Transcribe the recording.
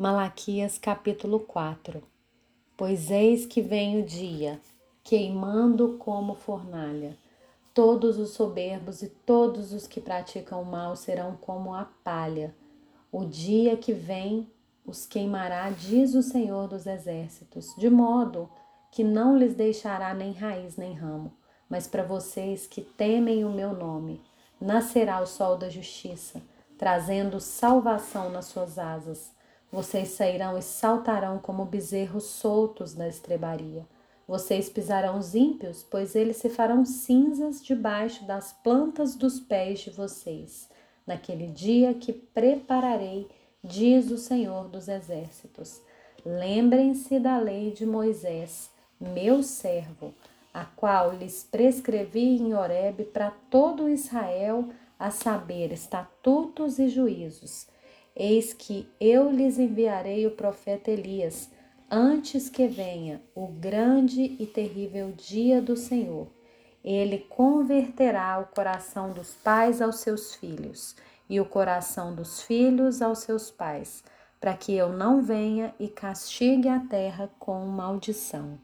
Malaquias capítulo 4 Pois eis que vem o dia, queimando como fornalha. Todos os soberbos e todos os que praticam mal serão como a palha. O dia que vem os queimará, diz o Senhor dos Exércitos, de modo que não lhes deixará nem raiz nem ramo. Mas para vocês que temem o meu nome, nascerá o sol da justiça, trazendo salvação nas suas asas. Vocês sairão e saltarão como bezerros soltos da estrebaria. Vocês pisarão os ímpios, pois eles se farão cinzas debaixo das plantas dos pés de vocês. Naquele dia que prepararei, diz o Senhor dos Exércitos. Lembrem-se da lei de Moisés, meu servo, a qual lhes prescrevi em Horebe para todo Israel, a saber, estatutos e juízos Eis que eu lhes enviarei o profeta Elias, antes que venha o grande e terrível dia do Senhor. Ele converterá o coração dos pais aos seus filhos e o coração dos filhos aos seus pais, para que eu não venha e castigue a terra com maldição.